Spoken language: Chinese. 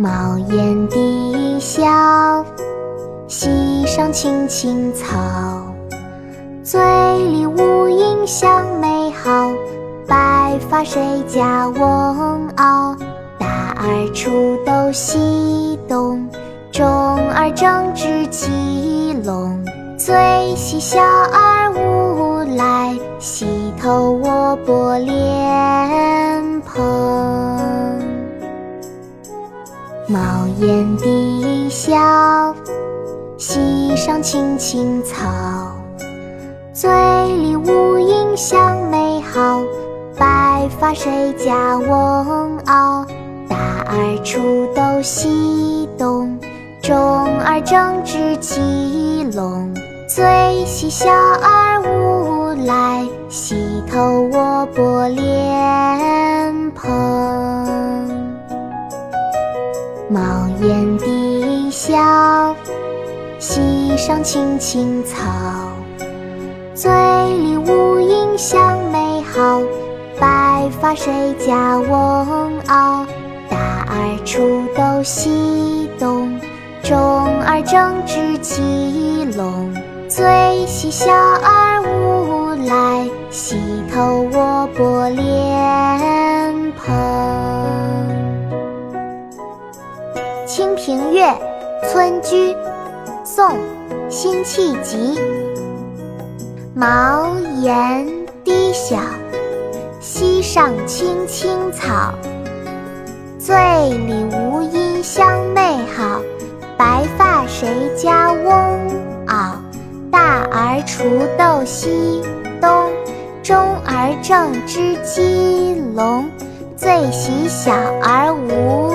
茅檐低小溪上青青草醉里吴音相媚好白发谁家翁媪大儿锄豆溪东中儿正织鸡笼最喜小儿无赖溪头卧剥莲蓬。茅檐低笑，溪上青青草。醉里吴音香美好。白发谁家翁媪？大儿锄豆溪东，中儿正织鸡笼。最喜小儿无赖，溪头卧剥莲蓬。茅檐低笑，溪上青青草。醉里吴音香美好。白发谁家翁媪？大儿锄豆溪东，中儿正织鸡笼。最喜小儿无来，村居》宋·辛弃疾。茅檐低小。溪上青青草，醉里吴音相媚好。白发谁家翁媪？大儿锄豆溪东，中儿正织鸡笼。最喜小儿无，